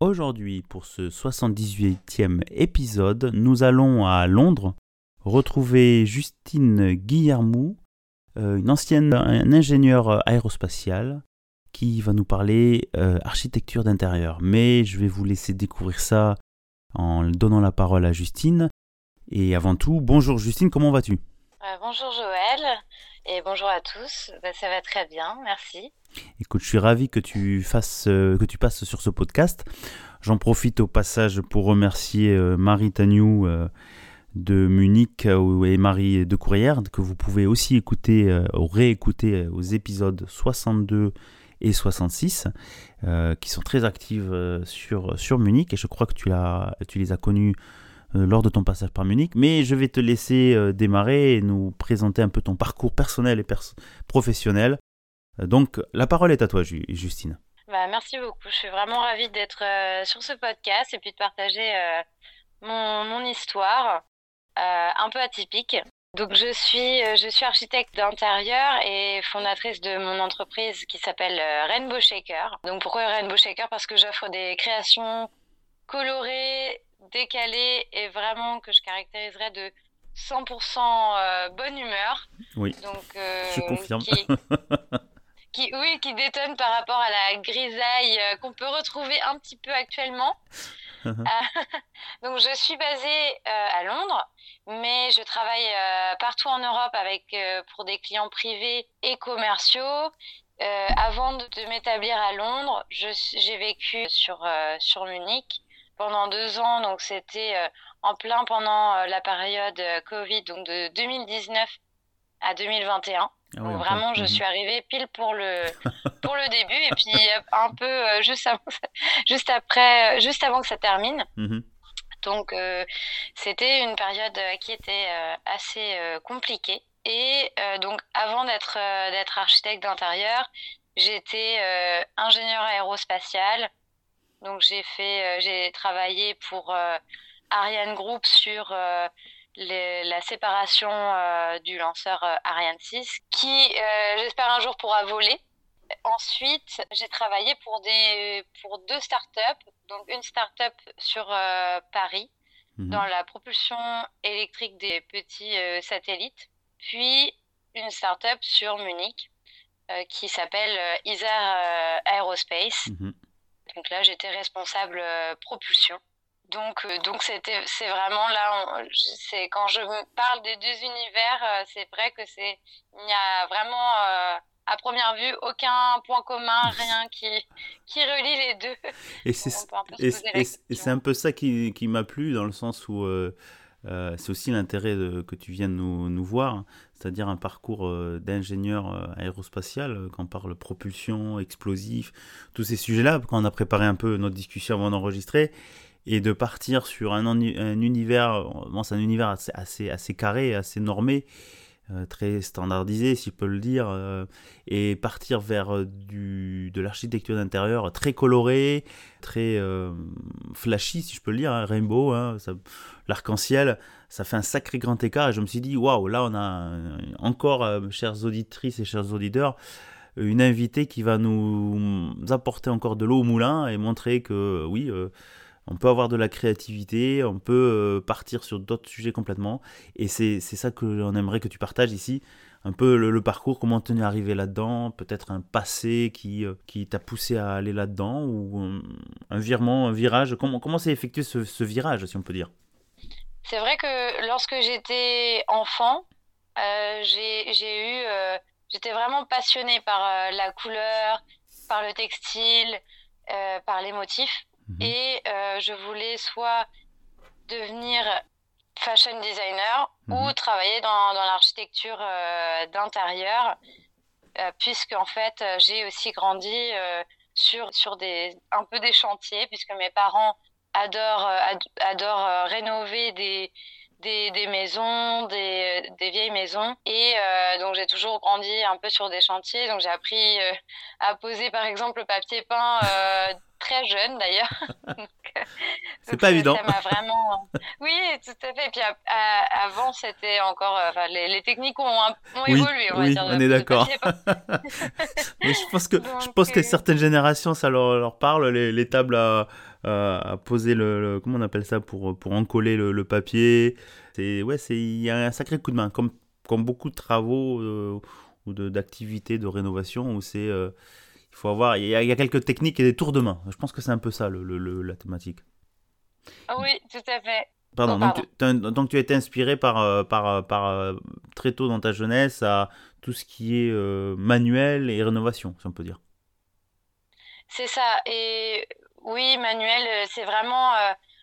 Aujourd'hui, pour ce 78e épisode, nous allons à Londres retrouver Justine Guillermou, euh, une ancienne ingénieure aérospatiale, qui va nous parler euh, architecture d'intérieur. Mais je vais vous laisser découvrir ça en donnant la parole à Justine. Et avant tout, bonjour Justine, comment vas-tu? Euh, Bonjour Joël et bonjour à tous. Bah, ça va très bien, merci. Écoute, je suis ravi que tu fasses, euh, que tu passes sur ce podcast. J'en profite au passage pour remercier Marie Tagnou de Munich et Marie de Courrières que vous pouvez aussi écouter ou réécouter aux épisodes 62 et 66, euh, qui sont très actives euh, sur, sur Munich, et je crois que tu, as, tu les as connues euh, lors de ton passage par Munich. Mais je vais te laisser démarrer et nous présenter un peu ton parcours personnel et professionnel. donc la parole est à toi, Justine. Bah, merci beaucoup. Je suis vraiment ravie d'être sur ce podcast et puis de partager mon, histoire un peu atypique. Donc je suis euh, je suis architecte d'intérieur et fondatrice de mon entreprise qui s'appelle euh, Rainbow Shaker. Donc pourquoi Rainbow Shaker? Parce que j'offre des créations colorées, décalées et vraiment que je caractériserais de 100% euh, bonne humeur. Oui. Donc je confirme. Qui, qui, oui, qui détonne par rapport à la grisaille qu'on peut retrouver un petit peu actuellement. Uh-huh. donc je suis basée à Londres mais je travaille euh, partout en Europe avec euh, pour des clients privés et commerciaux. Euh, avant de, m'établir à Londres, j'ai vécu sur sur Munich pendant deux ans, donc c'était en plein pendant la période Covid, donc de 2019 à 2021. Ah donc vraiment, je mhm. suis arrivée pile pour le pour le début et puis un peu juste avant, juste après, juste avant que ça termine. Mhm. Donc euh, c'était une période euh, qui était euh, assez compliquée. Et donc avant d'être d'être architecte d'intérieur, j'étais ingénieur aérospatial. Donc j'ai fait j'ai travaillé pour Ariane Group sur la séparation du lanceur Ariane 6 qui j'espère un jour pourra voler. Ensuite, j'ai travaillé pour, des, pour deux startups. Donc, une startup sur euh, Paris, mhm. dans la propulsion électrique des petits euh, satellites. Puis, une startup sur Munich euh, qui s'appelle Isar Aerospace. Mhm. Donc là, j'étais responsable propulsion. Donc, donc c'était, c'est vraiment là, c'est quand je parle des deux univers, c'est vrai que c'est, il y a vraiment à première vue, aucun point commun, rien qui, qui relie les deux. Et c'est un peu ça qui, qui m'a plu, dans le sens où euh, euh, c'est aussi l'intérêt que tu viennes nous, nous voir, hein. C'est-à-dire un parcours euh, d'ingénieur aérospatial, quand on parle propulsion, explosif, tous ces sujets-là, quand on a préparé un peu notre discussion avant d'enregistrer, et de partir sur un, un univers, assez, assez, assez carré, assez normé, euh, très standardisé, si je peux le dire, euh, et partir vers euh, du, de l'architecture d'intérieur très colorée, très flashy, si je peux le dire, hein, rainbow, hein, l'arc-en-ciel, ça fait un sacré grand écart. Et je me suis dit, waouh, là on a encore, chères auditrices et chers auditeurs, une invitée qui va nous apporter encore de l'eau au moulin et montrer que oui, on peut avoir de la créativité, on peut euh, partir sur d'autres sujets complètement. Et c'est ça que l'on aimerait que tu partages ici. Un peu le, parcours, comment tu es arrivé là-dedans, peut-être un passé qui, euh, qui t'a poussé à aller là-dedans, ou un, virement, un virage. Comment, comment s'est effectué ce, virage, si on peut dire? C'est vrai que lorsque j'étais enfant, euh, j'ai eu. j'étais vraiment passionnée par la couleur, par le textile, par les motifs. Mhm. Et euh, je voulais soit devenir fashion designer ou mhm. travailler dans, dans l'architecture euh, d'intérieur, euh, puisque en fait j'ai aussi grandi sur, sur des, un peu des chantiers, puisque mes parents adore, adore rénover des, des, des maisons, des, des, vieilles maisons. Et donc j'ai toujours grandi un peu sur des chantiers. Donc j'ai appris à poser par exemple le papier peint très jeune d'ailleurs. c'est pas évident. Ça m'a vraiment. Oui, tout à fait. Et puis avant, c'était encore. Euh, enfin, les, les, techniques ont, ont évolué, on va oui, dire. On est d'accord. Mais je pense que, je pense que euh, certaines générations, ça leur, leur parle, les, les tables à, à, poser le, Comment on appelle ça Pour, pour encoller le, le papier. C'est, ouais, il y a un sacré coup de main. Comme, comme beaucoup de travaux euh, ou d'activités de, rénovation où c'est il faut avoir, il y, a, quelques techniques et des tours de main. Je pense que c'est un peu ça le, la thématique. Ah oui, tout à fait. Pardon, Donc, donc, tu as été inspiré par, euh, par, euh, par, euh, très tôt dans ta jeunesse à tout ce qui est manuel et rénovation, si on peut dire. C'est ça. Et oui, manuel, c'est vraiment,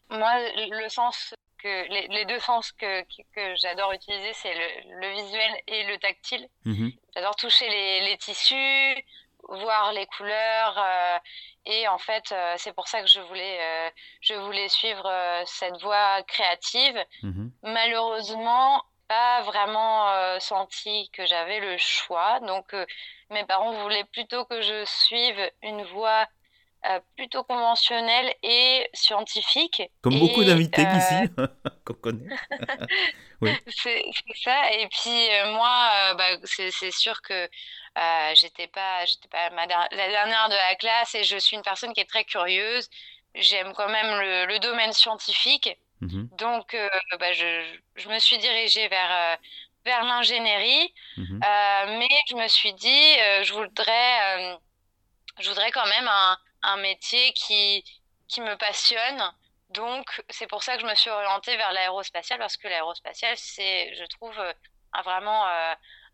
moi, le sens que, les, deux sens que, que, j'adore utiliser, c'est le, le, visuel et le tactile. Mmh j'adore toucher les, les tissus, voir les couleurs euh, et en fait euh, c'est pour ça que je voulais euh, je voulais suivre cette voie créative mhm. malheureusement pas vraiment senti que j'avais le choix donc mes parents voulaient plutôt que je suive une voie plutôt conventionnelle et scientifique. Comme beaucoup d'invités ici, qu'on connaît. oui. C'est ça. Et puis moi, bah, c'est sûr que euh, j'étais pas, j'étais pas la dernière de la classe et je suis une personne qui est très curieuse. J'aime quand même le, domaine scientifique. Mhm. Donc, euh, bah, je, je, me suis dirigée vers, euh, vers l'ingénierie. Mhm. mais je me suis dit, je, voudrais, je voudrais quand même un, un métier qui, qui me passionne. Donc, c'est pour ça que je me suis orientée vers l'aérospatiale, parce que l'aérospatiale, c'est, je trouve, vraiment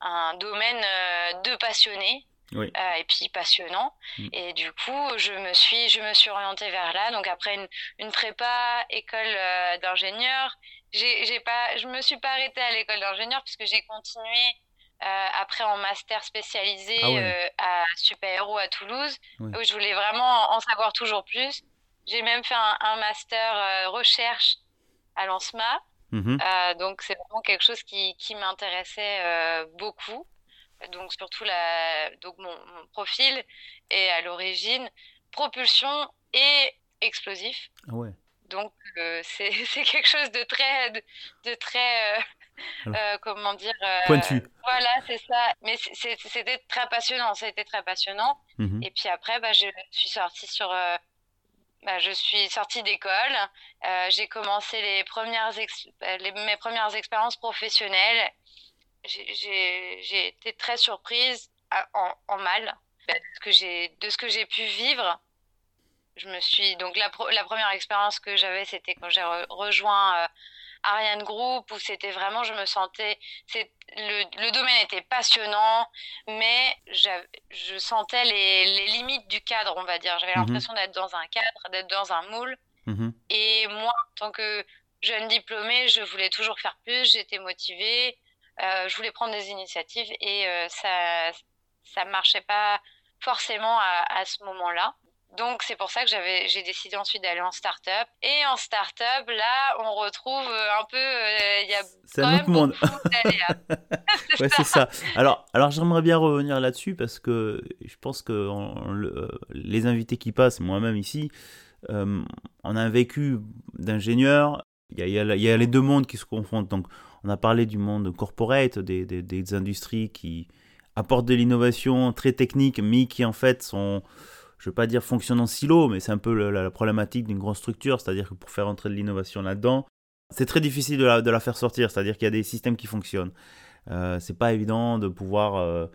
un domaine euh, de passionnés. Euh, et puis passionnant. Mm. Et du coup, je me suis, je me suis orientée vers là. Donc après une, une prépa, école euh, d'ingénieur, j'ai pas, je me suis pas arrêtée à l'école d'ingénieur puisque j'ai continué après en master spécialisé ah à Super Héros à Toulouse, où je voulais vraiment en savoir toujours plus. J'ai même fait un, un master recherche à l'ANSMA. Euh, donc c'est vraiment quelque chose qui, qui m'intéressait euh, beaucoup. Donc surtout la, donc mon, profil est à l'origine propulsion et explosif. Ah ouais. Donc euh, c'est quelque chose de très de, très comment dire pointu. Voilà c'est ça. Mais c'était très passionnant. Ça a été très passionnant. Mmh et puis après bah, je suis sortie sur bah, je suis sortie d'école, euh, j'ai commencé les premières euh, mes premières expériences professionnelles. J'ai été très surprise en, en, mal bah, de ce que j'ai pu vivre. Je me suis donc la, la première expérience que j'avais, c'était quand j'ai rejoint euh, Ariane Group où c'était vraiment, je me sentais, c'est le, le, domaine était passionnant, mais je sentais les, les, limites du cadre, on va dire. J'avais mhm. l'impression d'être dans un cadre, d'être dans un moule. Mhm. Et moi, en tant que jeune diplômée, je voulais toujours faire plus, j'étais motivée, euh, je voulais prendre des initiatives et euh, ça ça marchait pas forcément à, à ce moment-là. Donc c'est pour ça que j'avais, j'ai décidé ensuite d'aller en start-up. Et en start-up, là, on retrouve euh, un peu, euh, il y a c'est un autre monde. ouais, c'est ça. Alors, alors j'aimerais bien revenir là-dessus parce que je pense que euh, les invités qui passent, moi-même ici, on a un vécu d'ingénieur. Il y, a, il y, a, les deux mondes qui se confrontent. Donc, on a parlé du monde corporate, des, des, des industries qui apportent de l'innovation très technique, mais qui en fait sont je veux pas dire fonctionne en silo, mais c'est un peu la, problématique d'une grande structure, c'est-à-dire que pour faire entrer de l'innovation là-dedans, c'est très difficile de la, faire sortir, c'est-à-dire qu'il y a des systèmes qui fonctionnent. Euh, c'est pas évident de pouvoir... Euh,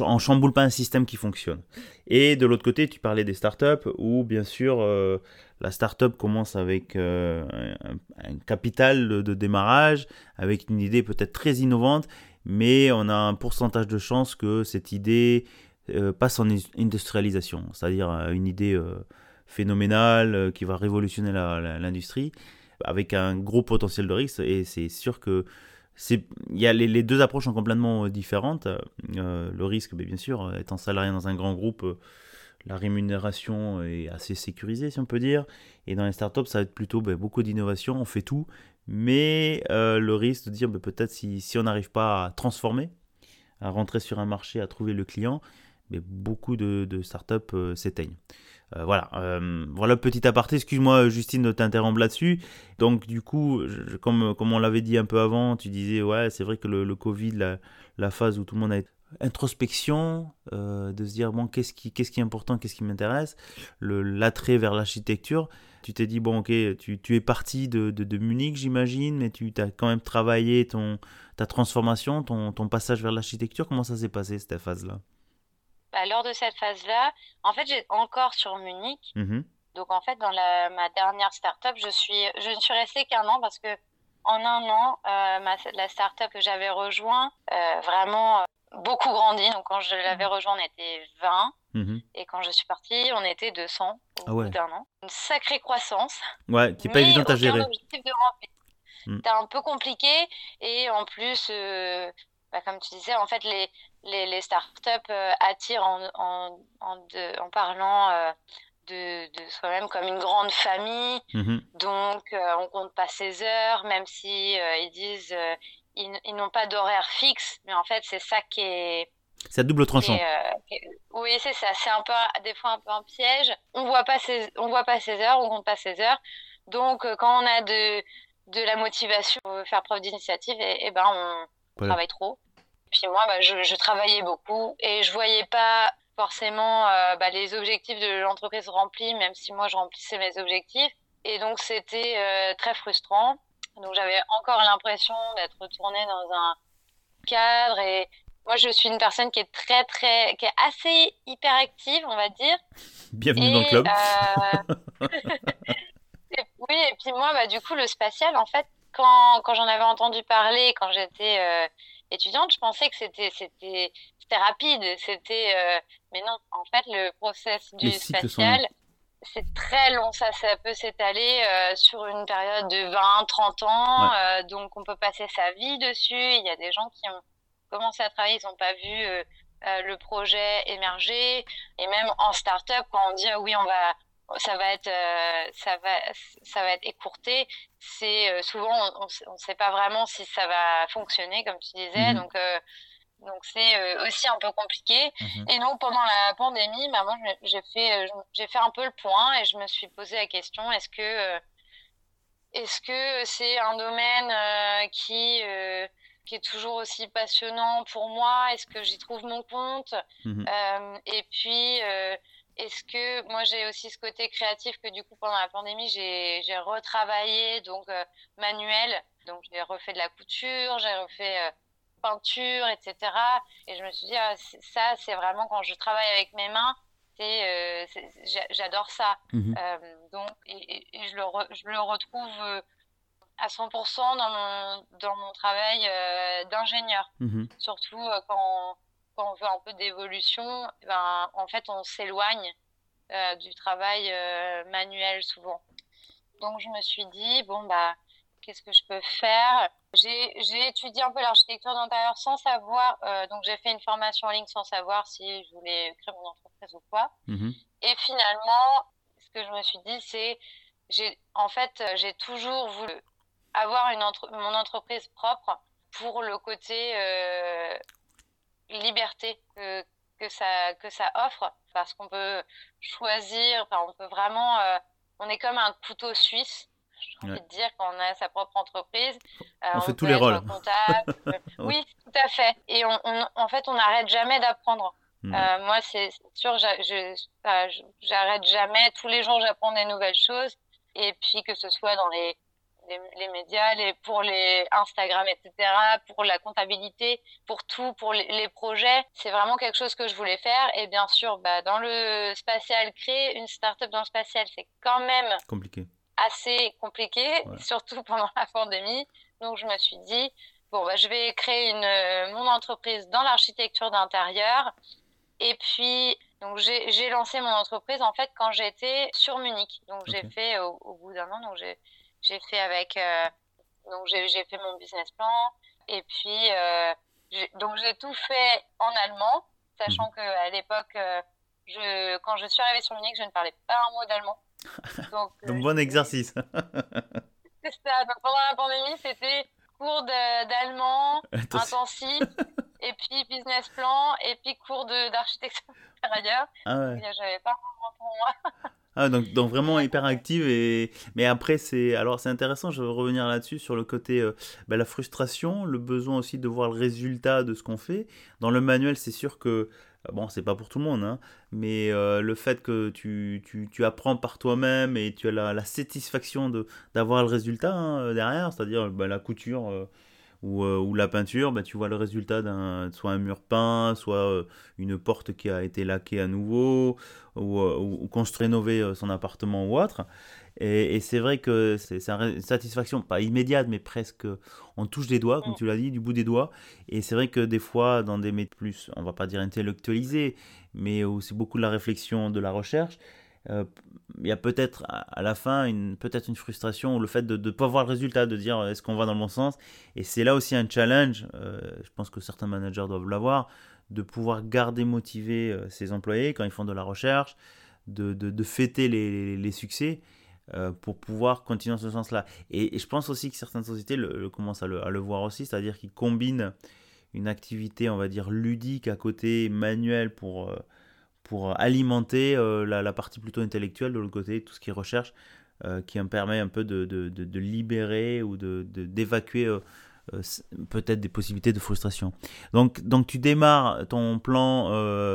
en chamboule pas un système qui fonctionne. Et de l'autre côté, tu parlais des startups où, bien sûr, euh, la startup commence avec euh, un, capital de, de, démarrage, avec une idée peut-être très innovante, mais on a un pourcentage de chance que cette idée passe en industrialisation, c'est-à-dire euh, une idée euh, phénoménale qui va révolutionner l'industrie, avec un gros potentiel de risque. Et c'est sûr que y a les, deux approches sont complètement différentes. le risque, bien sûr, étant salarié dans un grand groupe, la rémunération est assez sécurisée, si on peut dire. Et dans les startups, ça va être plutôt ben, beaucoup d'innovation, on fait tout. Mais euh, le risque de dire ben, peut-être si, si on n'arrive pas à transformer, à rentrer sur un marché, à trouver le client, mais beaucoup de, de startups euh, s'éteignent. Euh, voilà, voilà petit aparté. Excuse-moi, Justine, de t'interrompre là-dessus. Donc, du coup, comme, on l'avait dit un peu avant, tu disais, ouais, c'est vrai que le, Covid, la, phase où tout le monde a introspection, euh, de se dire bon qu'est-ce qui, est important, qu'est-ce qui m'intéresse, l'attrait vers l'architecture. Tu t'es dit bon ok, tu, es parti de, de, Munich j'imagine, mais tu as quand même travaillé ton, ta transformation, ton passage vers l'architecture. Comment ça s'est passé cette phase-là? Bah, Lors de cette phase-là, en fait j'ai encore sur Munich. Mmh Donc en fait dans la, ma dernière startup, je suis je ne suis restée qu'un an parce que en un an, euh, ma, la startup que j'avais rejoint, euh, vraiment beaucoup grandi. Donc, quand je l'avais mhm. rejoint, on était 20. Mhm. Et quand je suis partie, on était 200 au ah bout d'un an. Une sacrée croissance. Ouais, qui n'est pas évidente à gérer. C'était mm. un peu compliqué. Et en plus, euh, bah, comme tu disais, en fait, les, les, les startups euh, attirent en, en, en, de, en parlant euh, de, de soi-même comme une grande famille. Mhm. Donc, on compte pas ses heures, même si ils disent ils, n'ont pas d'horaire fixe, mais en fait, c'est ça qui est. C'est à double tranchant. Euh, oui, c'est ça. C'est un peu, des fois, un peu un piège. On voit pas ses, on voit pas ses heures, on compte pas ses heures. Donc, euh, quand on a de, de la motivation, faire preuve d'initiative, et, eh, eh ben, on travaille trop. Puis moi, bah, je, je, travaillais beaucoup et je voyais pas forcément euh, bah, les objectifs de l'entreprise remplis, même si moi, je remplissais mes objectifs. Et donc, c'était très frustrant. Donc j'avais encore l'impression d'être retournée dans un cadre et moi je suis une personne qui est très très qui est assez hyperactive on va dire. Bienvenue dans le club. Euh, oui et puis moi bah, du coup le spatial en fait quand, quand j'en avais entendu parler quand j'étais euh, étudiante je pensais que c'était c'était c'était rapide c'était euh, mais non en fait le process du spatial c'est très long, ça, ça peut s'étaler euh, sur une période de 20, 30 ans, euh, donc on peut passer sa vie dessus. Il y a des gens qui ont commencé à travailler, ils n'ont pas vu euh, le projet émerger. Et même en start-up, quand on dit ah oui, on va, ça va être, ça va, ça va être écourté, c'est souvent on ne sait pas vraiment si ça va fonctionner, comme tu disais. Mhm. Donc donc c'est euh, aussi un peu compliqué. Mhm. Et donc pendant la pandémie, bah, moi j'ai fait euh, j'ai fait un peu le point et je me suis posé la question est-ce que euh, est-ce que c'est un domaine qui qui est toujours aussi passionnant pour moi? Est-ce que j'y trouve mon compte? Mhm. Et puis est-ce que moi j'ai aussi ce côté créatif que du coup pendant la pandémie j'ai retravaillé donc manuel donc j'ai refait de la couture j'ai refait peinture, etc. Et je me suis dit, ah, ça, c'est vraiment quand je travaille avec mes mains, c'est, euh, j'adore ça. Mhm. Euh, donc, et, je, le je, le retrouve euh, à 100% dans mon, dans mon travail d'ingénieur. Mhm. Surtout quand, quand, on veut un peu d'évolution, ben, en fait, on s'éloigne du travail manuel souvent. Donc, je me suis dit, bon, bah, qu'est-ce que je peux faire? J'ai étudié un peu l'architecture d'intérieur sans savoir, euh, donc j'ai fait une formation en ligne sans savoir si je voulais créer mon entreprise ou quoi. Mhm. Et finalement, ce que je me suis dit, c'est, j'ai, en fait, j'ai toujours voulu avoir une mon entreprise propre pour le côté euh, liberté que, que, ça, que ça offre, parce qu'on peut choisir, enfin, on peut vraiment, euh, on est comme un couteau suisse j'ai envie de dire qu'on a sa propre entreprise. Euh, on, fait tous les rôles. oui, tout à fait. Et on, en fait, on n'arrête jamais d'apprendre. Hmm. Euh, moi, c'est sûr, j'arrête jamais. Tous les jours, j'apprends des nouvelles choses. Et puis, que ce soit dans les, les, médias, les, pour les Instagram, etc., pour la comptabilité, pour tout, pour les, projets, c'est vraiment quelque chose que je voulais faire. Et bien sûr, bah, dans le spatial, créer une start-up dans le spatial, c'est quand même compliqué assez compliqué, surtout pendant la pandémie. Donc je me suis dit, bon, bah, je vais créer une, mon entreprise dans l'architecture d'intérieur. Et puis, donc j'ai lancé mon entreprise en fait quand j'étais sur Munich. Donc j'ai fait au, bout d'un an, donc j'ai fait avec, euh, donc j'ai fait mon business plan. Et puis, euh, donc j'ai tout fait en allemand, sachant mmh. qu'à l'époque, je, quand je suis arrivée sur Munich, je ne parlais pas un mot d'allemand. Donc, bon exercice. c'est ça. Donc, pendant la pandémie, c'était cours d'allemand intensif, et puis business plan, et puis cours d'architecture intérieure. Ah ouais. J'avais pas vraiment pour moi. Ah, donc, vraiment hyper active et mais après c'est alors c'est intéressant je veux revenir là-dessus sur le côté euh, bah, la frustration le besoin aussi de voir le résultat de ce qu'on fait. Dans le manuel c'est sûr que euh, bon c'est pas pour tout le monde hein, mais euh, le fait que tu, tu, apprends par toi-même et tu as la, la satisfaction d'avoir le résultat hein, derrière c'est-à-dire bah, la couture ou, euh, ou la peinture, bah, tu vois le résultat d'un soit un mur peint, soit euh, une porte qui a été laquée à nouveau, ou, euh, ou, qu'on se rénover son appartement ou autre. Et, et c'est vrai que c'est une satisfaction, pas immédiate, mais presque, on touche des doigts, comme mm. tu l'as dit, du bout des doigts. Et c'est vrai que des fois, dans des métiers plus, on va pas dire intellectualisés, mais où c'est beaucoup de la réflexion, de la recherche, euh, il y a peut-être à la fin une peut-être une frustration ou le fait de ne pas voir le résultat, de dire est-ce qu'on va dans le bon sens? Et c'est là aussi un challenge, euh, je pense que certains managers doivent l'avoir, de pouvoir garder motivés euh, ses employés quand ils font de la recherche, de, fêter les, succès pour pouvoir continuer dans ce sens-là. Et, je pense aussi que certaines sociétés commencent à le, voir aussi, c'est-à-dire qu'ils combinent une activité, on va dire, ludique à côté, manuelle pour pour alimenter euh, la, partie plutôt intellectuelle de l'autre côté, tout ce qui est recherche, euh, qui en permet un peu de, de, de, libérer ou d'évacuer euh, peut-être des possibilités de frustration. Donc, donc tu démarres ton plan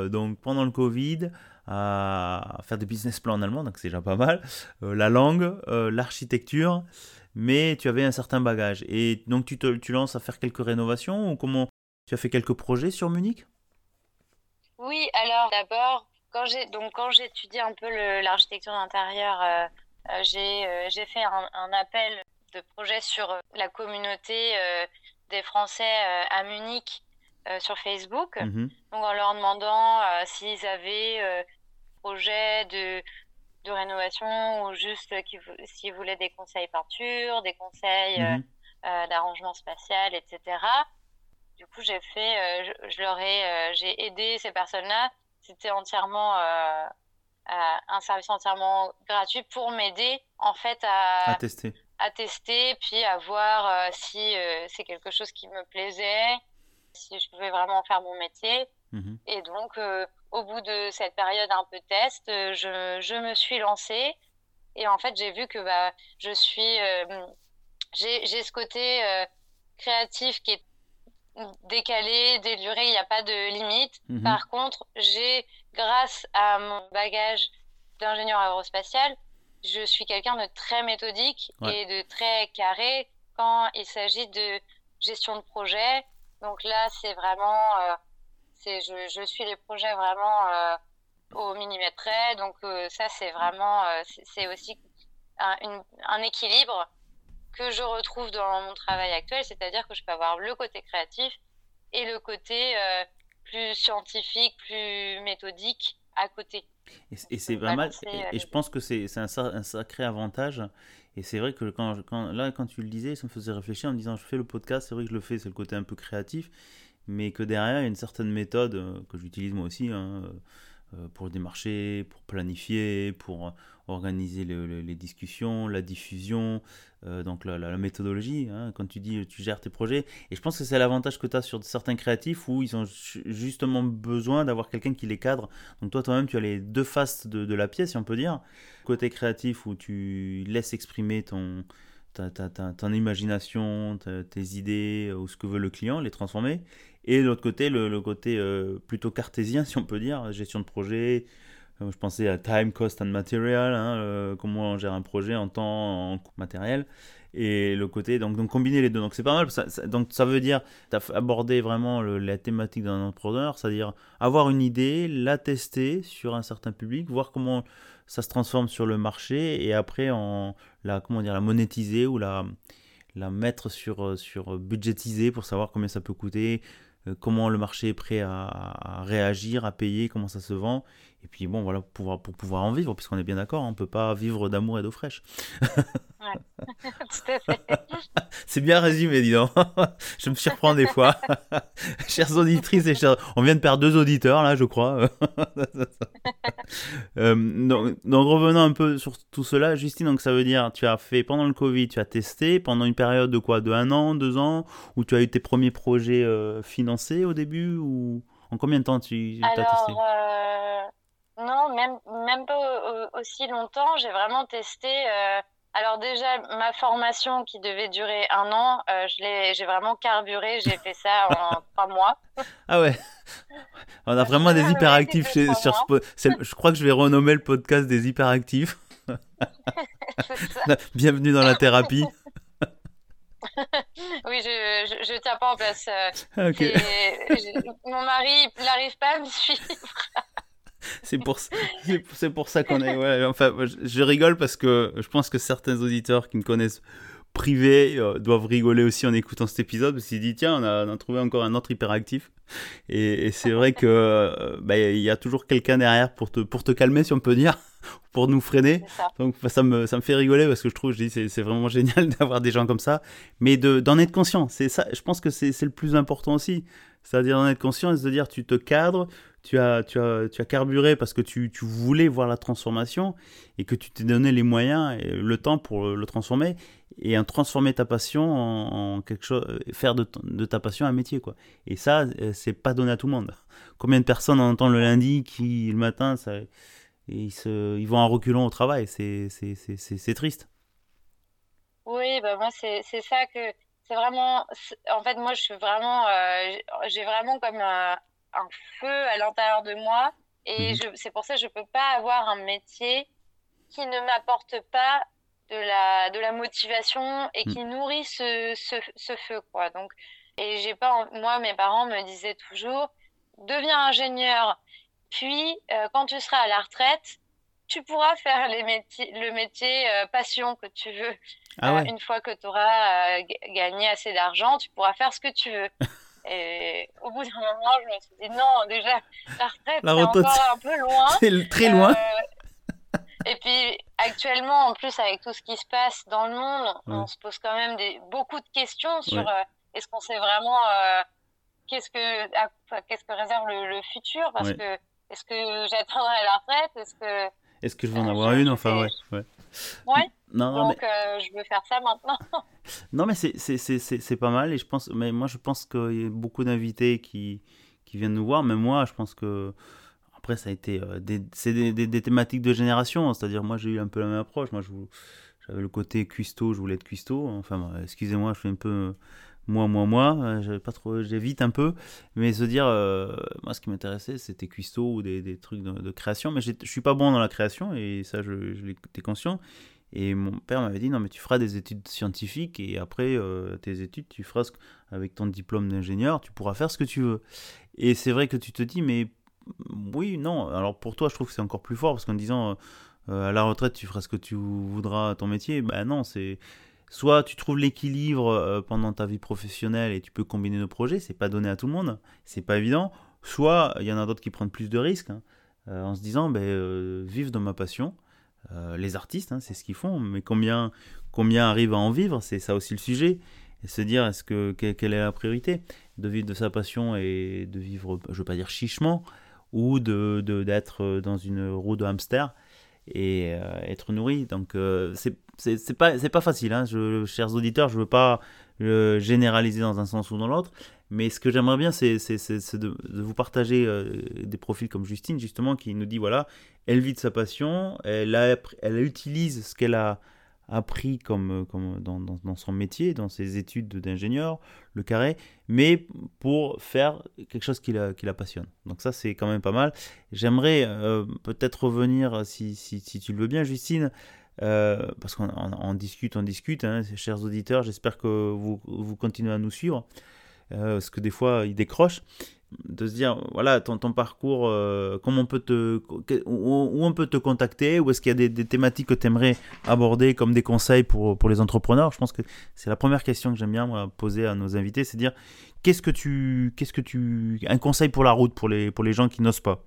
donc pendant le Covid à faire des business plans en allemand, donc c'est déjà pas mal, la langue, l'architecture, mais tu avais un certain bagage. Et donc tu te tu lances à faire quelques rénovations ou comment tu as fait quelques projets sur Munich? Oui, alors d'abord, quand j'ai donc quand j'étudie un peu l'architecture d'intérieur, euh, euh, euh, j'ai fait un, appel de projet sur la communauté des Français à Munich sur Facebook, mmh donc en leur demandant s'ils avaient projet de de rénovation ou juste s'ils voulaient des conseils peinture, des conseils mmh d'arrangement spatial, etc. Du coup, j'ai fait, euh, je, leur ai, euh, j'ai aidé ces personnes-là. C'était entièrement euh, un service entièrement gratuit pour m'aider en fait à, tester, à tester, puis à voir si c'est quelque chose qui me plaisait, si je pouvais vraiment faire mon métier. Mhm. Et donc, au bout de cette période un peu test, je, je me suis lancée. Et en fait, j'ai vu que bah, je suis, j'ai ce côté créatif qui est décalé, déluré, il n'y a pas de limite. Mhm. Par contre, j'ai, grâce à mon bagage d'ingénieur aérospatial, je suis quelqu'un de très méthodique et de très carré quand il s'agit de gestion de projet. Donc là, c'est vraiment, euh, c'est, je, je, suis les projets vraiment euh, au millimètre près. Donc euh, ça, c'est vraiment, c'est aussi un, un équilibre que je retrouve dans mon travail actuel, c'est-à-dire que je peux avoir le côté créatif et le côté euh, plus scientifique, plus méthodique à côté. Et, c'est pas mal, et, je pense que c'est un, un, sacré avantage. Et c'est vrai que quand, quand, là, quand tu le disais, ça me faisait réfléchir en me disant je fais le podcast, c'est vrai que je le fais, c'est le côté un peu créatif, mais que derrière, il y a une certaine méthode euh, que j'utilise moi aussi. Hein, euh, pour démarcher, pour planifier, pour organiser les discussions, la diffusion, euh, donc la, méthodologie, hein, quand tu dis tu gères tes projets. Et je pense que c'est l'avantage que tu as sur certains créatifs où ils ont justement besoin d'avoir quelqu'un qui les cadre. Donc toi, toi-même, tu as les deux faces de, la pièce, si on peut dire. Côté créatif où tu laisses exprimer ton, imagination, tes idées ou ce que veut le client, les transformer. Et de l'autre côté, le, côté euh, plutôt cartésien, si on peut dire, gestion de projet. Je pensais à time, cost and material, hein, euh, comment on gère un projet en temps, en matériel. Et le côté, donc, donc combiner les deux. Donc c'est pas mal. Donc ça veut dire, abordé vraiment la thématique d'un entrepreneur, c'est-à-dire avoir une idée, la tester sur un certain public, voir comment ça se transforme sur le marché et après en, la, comment dire, la monétiser ou la, la mettre sur, sur budgétiser pour savoir combien ça peut coûter, comment le marché est prêt à, réagir, à payer, comment ça se vend. Et puis bon, voilà, pour pouvoir, pour pouvoir en vivre, puisqu'on est bien d'accord, on ne peut pas vivre d'amour et d'eau fraîche. ouais, C'est bien résumé, dis donc. je me surprends des fois. Chères auditrices et chers... On vient de perdre deux auditeurs, là, je crois. euh, donc, donc, revenons un peu sur tout cela. Justine, donc ça veut dire, tu as fait, pendant le Covid, tu as testé, pendant une période de quoi? De un an, deux ans? Où tu as eu tes premiers projets euh, financés au début? Ou... En combien de temps tu as testé? euh, Non, même, même pas aussi longtemps. J'ai vraiment testé... Alors déjà, ma formation qui devait durer un an, euh, j'ai vraiment carburé, j'ai fait ça en trois mois. Ah ouais, on a vraiment des hyperactifs chez, sur ce Je crois que je vais renommer le podcast des hyperactifs. Bienvenue dans la thérapie. oui, je, je, tiens pas en place. Euh, mon mari, il n'arrive pas à me suivre c'est pour, c'est pour ça qu'on est. Ouais, enfin, je rigole parce que je pense que certains auditeurs qui me connaissent privé euh, doivent rigoler aussi en écoutant cet épisode parce qu'ils disent tiens on a, on a, trouvé encore un autre hyperactif. Et, et c'est vrai que euh, bah, y a toujours quelqu'un derrière pour te, pour te calmer si on peut dire pour nous freiner. Donc ça me, ça me fait rigoler parce que je trouve je dis c'est vraiment génial d'avoir des gens comme ça. Mais d'en être conscient c'est ça je pense que c'est le plus important aussi. C'est-à-dire d'en être conscient et de se dire tu te cadres tu as, tu as, tu as carburé parce que tu, tu voulais voir la transformation et que tu t'es donné les moyens et le temps pour le, transformer et en transformer ta passion en, quelque chose, euh, faire de, ta passion un métier quoi. Et ça, euh, c'est pas donné à tout le monde. Combien de personnes on entend le lundi qui le matin, ça, ils, se, ils vont en reculant au travail, c'est, triste. Oui, bah moi c'est, ça que c'est vraiment. En fait, moi je suis vraiment, euh, j'ai vraiment comme un feu à l'intérieur de moi. Et mhm. c'est pour ça que je ne peux pas avoir un métier qui ne m'apporte pas de la, de la motivation et qui mhm. nourrit ce, ce, feu. Quoi. Donc, et j'ai pas, moi, mes parents me disaient toujours deviens ingénieur, puis euh, quand tu seras à la retraite, tu pourras faire les métiers, le métier euh, passion que tu veux. Ah euh, une fois que tu auras gagné assez d'argent, tu pourras faire ce que tu veux. Et au bout d'un moment, je me suis dit non, déjà, la retraite, c'est encore un peu loin. C'est très loin. Euh, et puis, actuellement, en plus, avec tout ce qui se passe dans le monde, on se pose quand même des, beaucoup de questions sur euh, est-ce qu'on sait vraiment euh, qu'est-ce que, qu'est-ce que réserve le, futur? Parce que est-ce que j'atteindrai la retraite? Est-ce que. Est-ce que je vais en avoir une? Enfin, ouais. Ouais. Non, Donc, euh, je veux faire ça maintenant. non, mais c'est pas mal. Et je pense, mais moi, je pense qu'il y a beaucoup d'invités qui, qui viennent nous voir. Mais moi, je pense que. Après, ça a été. Euh, des, c'est des, des, thématiques de génération. C'est-à-dire, moi, j'ai eu un peu la même approche. Moi, j'avais le côté cuistot, je voulais être cuistot. Enfin, excusez-moi, je fais un peu moi, moi, moi, euh, pas trop, j'évite un peu, mais se dire, moi, ce qui m'intéressait, c'était cuistot ou des, des trucs de, création, mais je suis pas bon dans la création et ça, je, je l'étais conscient. Et mon père m'avait dit non mais tu feras des études scientifiques et après euh, tes études tu feras avec ton diplôme d'ingénieur tu pourras faire ce que tu veux. Et c'est vrai que tu te dis mais oui non alors pour toi je trouve que c'est encore plus fort parce qu'en disant euh, à la retraite tu feras ce que tu voudras à ton métier ben non c'est soit tu trouves l'équilibre euh, pendant ta vie professionnelle et tu peux combiner nos projets c'est pas donné à tout le monde c'est pas évident soit il y en a d'autres qui prennent plus de risques hein, en se disant ben vivre de ma passion euh, les artistes, hein, c'est ce qu'ils font, mais combien, combien arrivent à en vivre, c'est ça aussi le sujet. Et se dire, est-ce que, quelle est la priorité De vivre de sa passion et de vivre, je ne veux pas dire chichement, ou de, d'être dans une roue de hamster et euh, être nourri. Donc, euh, c'est pas, pas facile, hein. je, chers auditeurs, je veux pas généraliser dans un sens ou dans l'autre, mais ce que j'aimerais bien, c'est de, vous partager euh, des profils comme Justine, justement, qui nous dit voilà, elle vit de sa passion, elle, elle utilise ce qu'elle a appris comme, comme dans, dans, son métier, dans ses études d'ingénieur, le carré, mais pour faire quelque chose qui la, qui la passionne. Donc ça, c'est quand même pas mal. J'aimerais euh, peut-être revenir, si, si, si, tu le veux bien, Justine, euh, parce qu'on discute, on discute, hein, chers auditeurs, j'espère que vous, vous continuez à nous suivre. Euh, parce que des fois ils décrochent, de se dire voilà ton, parcours, euh, comment on peut te, où, on peut te contacter, ou est-ce qu'il y a des, thématiques que tu aimerais aborder comme des conseils pour, pour les entrepreneurs? Je pense que c'est la première question que j'aime bien poser à nos invités, c'est dire qu'est-ce que tu, qu'est-ce que tu, un conseil pour la route pour les, pour les gens qui n'osent pas?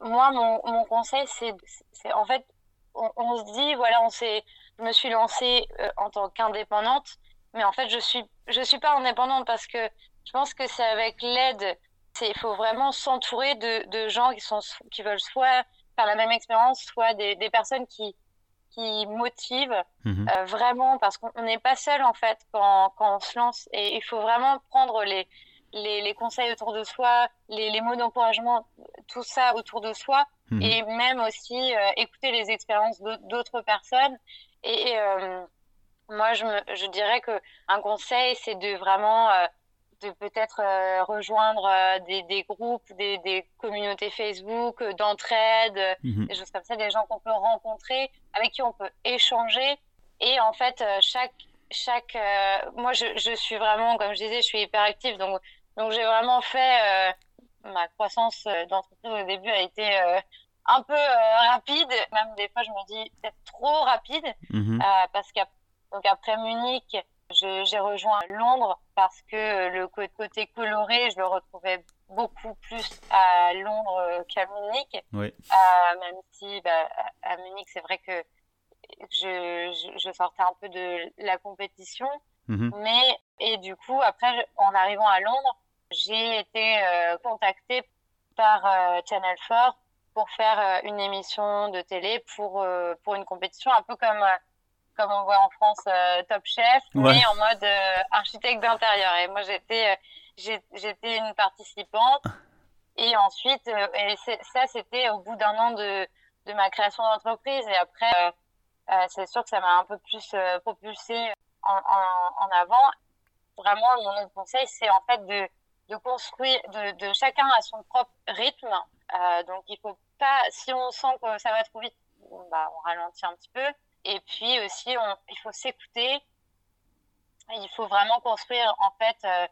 Moi, mon, conseil, c'est en fait on, se dit, voilà, on s'est, je me suis lancée en tant qu'indépendante, mais en fait, je suis, je suis pas indépendante parce que je pense que c'est avec l'aide. Il faut vraiment s'entourer de, de, gens qui, sont, qui veulent soit faire la même expérience, soit des, des personnes qui, qui motivent mhm. euh, vraiment parce qu'on n'est pas seul en fait quand, quand, on se lance et il faut vraiment prendre les, les, les conseils autour de soi, les, les mots d'encouragement, tout ça autour de soi mhm. et même aussi euh, écouter les expériences d'autres personnes et euh, moi, je, me, je dirais que un conseil, c'est de vraiment euh, de peut-être euh, rejoindre euh, des, des, groupes, des, des, communautés Facebook, d'entraide, mhm. des choses comme ça, des gens qu'on peut rencontrer, avec qui on peut échanger. Et en fait, chaque, chaque, moi, je, je, suis vraiment, comme je disais, je suis hyper active, donc, donc j'ai vraiment fait ma croissance d'entreprise au début a été un peu rapide, même des fois je me dis peut-être trop rapide, mhm. parce qu'après donc après Munich, j'ai rejoint Londres parce que le côté coloré, je le retrouvais beaucoup plus à Londres qu'à Munich. Oui. Euh, même si bah, à Munich, c'est vrai que je, je, sortais un peu de la compétition. Mm-hmm. Mais, et du coup, après, en arrivant à Londres, j'ai été euh, contactée par euh, Channel 4 pour faire une émission de télé pour, pour une compétition un peu comme comme on voit en France euh, Top Chef, mais en mode euh, architecte d'intérieur. Et moi, j'étais, euh, j'étais une participante. Et ensuite, et ça, c'était au bout d'un an de, de ma création d'entreprise. Et après, c'est sûr que ça m'a un peu plus propulsé en, en, en, avant. Vraiment, mon autre conseil, c'est en fait de, de construire, de, de, chacun à son propre rythme. donc, il faut pas, si on sent que ça va trop vite, bah, on ralentit un petit peu. Et puis aussi, il faut s'écouter. Il faut vraiment construire en fait euh,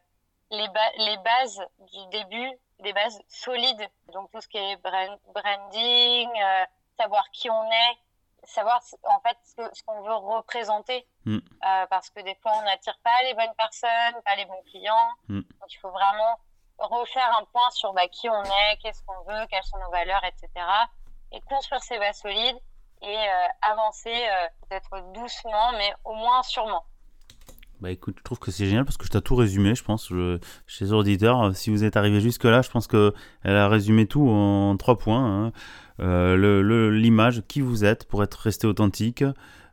les, les bases du début, des bases solides. Donc tout ce qui est branding, euh, savoir qui on est, savoir en fait ce qu'on veut représenter. Mm. Euh, parce que des fois, on n'attire pas les bonnes personnes, pas les bons clients. Mm. Donc il faut vraiment refaire un point sur bah, qui on est, qu'est-ce qu'on veut, quelles sont nos valeurs, etc. Et construire ces bases solides et euh, avancer euh, peut-être doucement, mais au moins sûrement. Bah écoute, je trouve que c'est génial parce que je t'ai tout résumé, je pense, chez les auditeurs. Si vous êtes arrivé jusque-là, je pense qu'elle a résumé tout en trois points. Hein. Euh, L'image, qui vous êtes pour être resté authentique.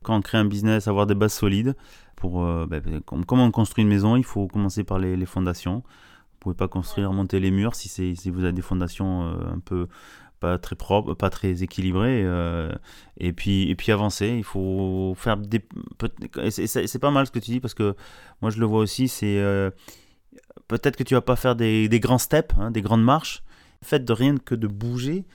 Quand on crée un business, avoir des bases solides. Pour, euh, bah, bah comment on construit une maison, il faut commencer par les, les fondations. Vous pouvez pas construire, monter les murs si, si vous avez des fondations un peu pas très propre, pas très équilibré. Euh, et puis et puis avancer. Il faut faire des. C'est pas mal ce que tu dis parce que moi je le vois aussi. C'est euh, peut-être que tu vas pas faire des, des grands steps, hein, des grandes marches. Le fait de rien que de bouger.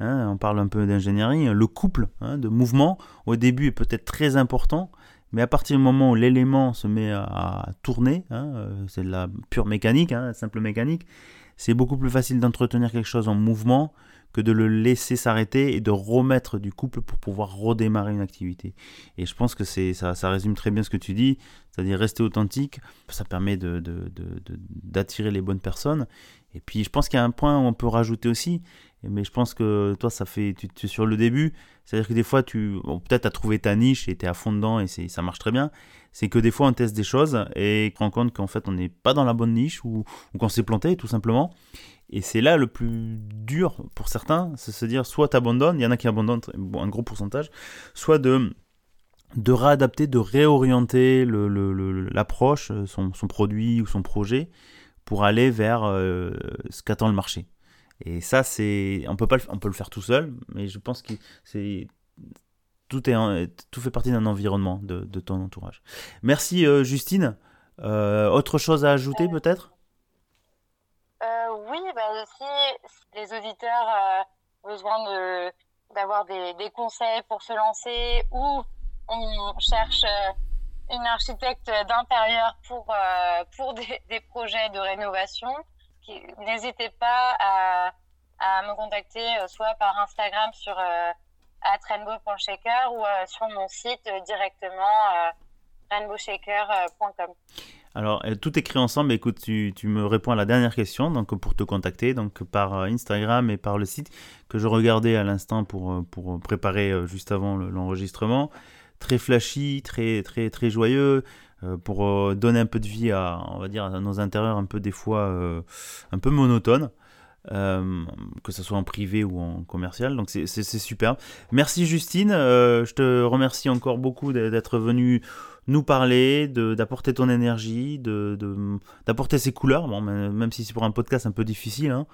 Hein, on parle un peu d'ingénierie. Le couple hein, de mouvement au début est peut-être très important. Mais à partir du moment où l'élément se met à, tourner, euh, c'est de la pure mécanique, simple mécanique, c'est beaucoup plus facile d'entretenir quelque chose en mouvement que de le laisser s'arrêter et de remettre du couple pour pouvoir redémarrer une activité. Et je pense que c'est ça, ça résume très bien ce que tu dis, c'est-à-dire rester authentique, ça permet d'attirer de, de, les bonnes personnes. Et puis je pense qu'il y a un point où on peut rajouter aussi, mais je pense que toi ça fait, tu, es sur le début, c'est-à-dire que des fois tu, peut-être as trouvé ta niche et tu es à fond dedans et ça marche très bien, c'est que des fois on teste des choses et on rend compte qu'en fait on n'est pas dans la bonne niche ou, qu'on s'est planté tout simplement. Et c'est là le plus dur pour certains, c'est se dire soit tu abandonnes, il y en a qui abandonnent un gros pourcentage, soit de, de réadapter, de réorienter l'approche, le, son, produit ou son projet pour aller vers euh, ce qu'attend le marché. Et ça, on peut pas, on peut le faire tout seul, mais je pense que c'est tout est, tout fait partie d'un environnement de, de, ton entourage. Merci euh, Justine. Euh, autre chose à ajouter peut-être? Oui, bah si les auditeurs euh, ont besoin de d'avoir des, des, conseils pour se lancer ou on cherche euh, une architecte d'intérieur pour euh, pour des, des, projets de rénovation, n'hésitez pas à, à me contacter soit par Instagram sur rainbow.shaker ou sur mon site directement rainbowshaker.com. Alors, euh, tout écrit ensemble. Écoute, tu, me réponds à la dernière question donc pour te contacter, donc par euh, Instagram et par le site que je regardais à l'instant pour, euh, préparer juste avant l'enregistrement. très flashy, très, très, très joyeux, pour donner un peu de vie à, on va dire, à nos intérieurs un peu des fois un peu monotones. Que ce soit en privé ou en commercial. Donc c'est super. Merci Justine, je te remercie encore beaucoup d'être venue nous parler, d'apporter ton énergie, d'apporter de, ses couleurs, bon, même si c'est pour un podcast un peu difficile. Hein.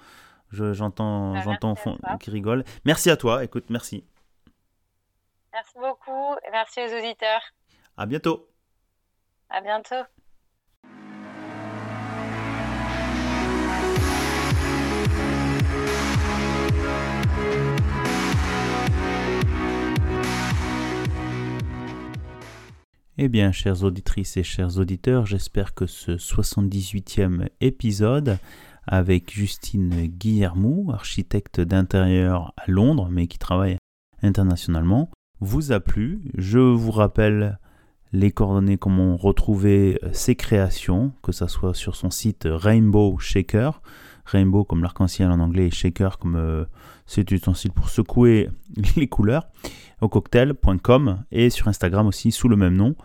J'entends bah, j'entends qui rigole. Merci à toi, écoute, merci. Merci beaucoup et merci aux auditeurs. À bientôt. À bientôt. Eh bien, chères auditrices et chers auditeurs, j'espère que ce 78e épisode avec Justine Guillermou, architecte d'intérieur à Londres, mais qui travaille internationalement, vous a plu. Je vous rappelle les coordonnées, comment retrouver ses créations, que ce soit sur son site Rainbow Shaker, Rainbow comme l'arc-en-ciel en anglais et Shaker comme euh, cet ustensile pour secouer les couleurs, au cocktail.com et sur Instagram aussi sous le même nom.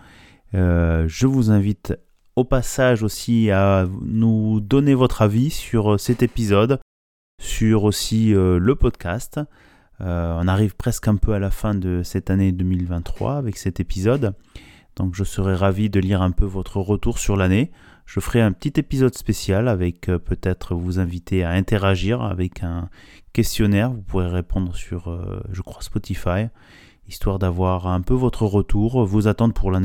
Euh, je vous invite au passage aussi à nous donner votre avis sur cet épisode, sur aussi euh, le podcast. on arrive presque un peu à la fin de cette année 2023 avec cet épisode. Donc je serai ravi de lire un peu votre retour sur l'année. Je ferai un petit épisode spécial avec euh, peut-être vous inviter à interagir avec un questionnaire. Vous pourrez répondre sur, euh, je crois, Spotify, histoire d'avoir un peu votre retour, vos attentes pour la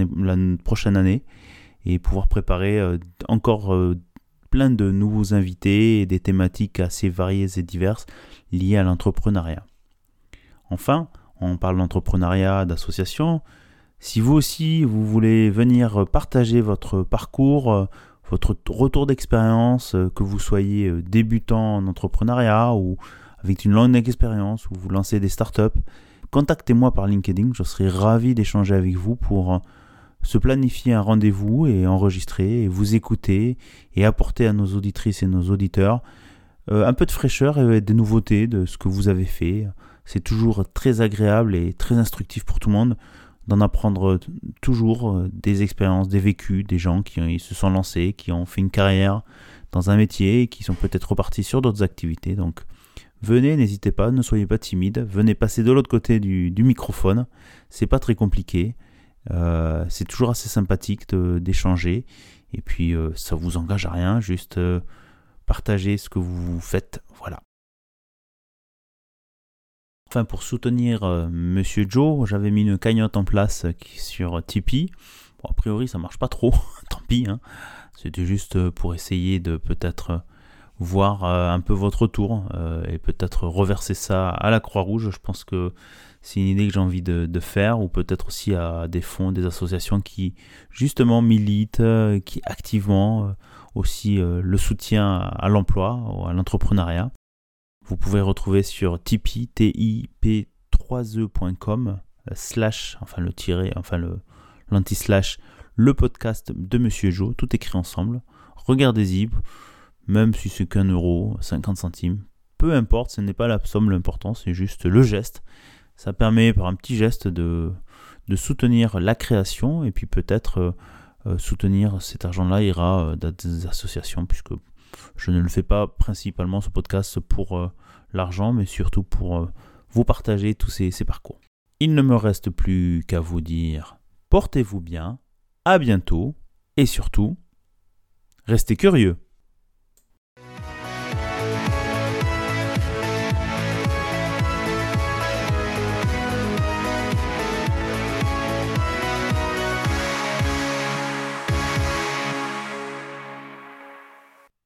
prochaine année et pouvoir préparer euh, encore plein de nouveaux invités et des thématiques assez variées et diverses liées à l'entrepreneuriat. Enfin, on parle d'entrepreneuriat, d'association. Si vous aussi, vous voulez venir partager votre parcours, votre retour d'expérience, euh, que vous soyez euh, débutant en entrepreneuriat ou avec une longue expérience ou vous lancez des startups, contactez-moi par LinkedIn. Je serai ravi d'échanger avec vous pour euh, se planifier un rendez-vous et enregistrer et vous écouter et apporter à nos auditrices et nos auditeurs un peu de fraîcheur et des nouveautés de ce que vous avez fait. C'est toujours très agréable et très instructif pour tout le monde d'en apprendre toujours euh, des expériences, des vécus, des gens qui se sont lancés, qui ont fait une carrière dans un métier qui sont peut-être repartis sur d'autres activités. Donc venez, n'hésitez pas, ne soyez pas timide, venez passer de l'autre côté du, microphone, c'est pas très compliqué, euh, c'est toujours assez sympathique d'échanger, et puis euh, ça vous engage à rien, juste partagez ce que vous faites, voilà. Enfin, pour soutenir euh, Monsieur Joe, j'avais mis une cagnotte en place euh, sur Tipeee. Bon, a priori, ça marche pas trop, tant pis. Hein. C'était juste euh, pour essayer de peut-être voir un peu votre retour et peut-être reverser ça à la Croix-Rouge. Je pense que c'est une idée que j'ai envie de, faire, ou peut-être aussi à des fonds, des associations qui justement militent, qui activement aussi le soutien à l'emploi, à l'entrepreneuriat. Vous pouvez retrouver sur Tipeee, tip3e.com, euh, slash, enfin le tiré, enfin le l'anti-slash, le podcast de Monsieur Joe, tout écrit ensemble. Regardez-y, même si c'est qu'un euro, 50 centimes, peu importe, ce n'est pas la somme l'important, c'est juste le geste. Ça permet par un petit geste de, soutenir la création et puis peut-être euh, euh, soutenir cet argent-là ira dans des associations puisque je ne le fais pas principalement ce podcast pour euh, l'argent, mais surtout pour euh, vous partager tous ces, ces parcours. Il ne me reste plus qu'à vous dire portez-vous bien, à bientôt, et surtout, restez curieux.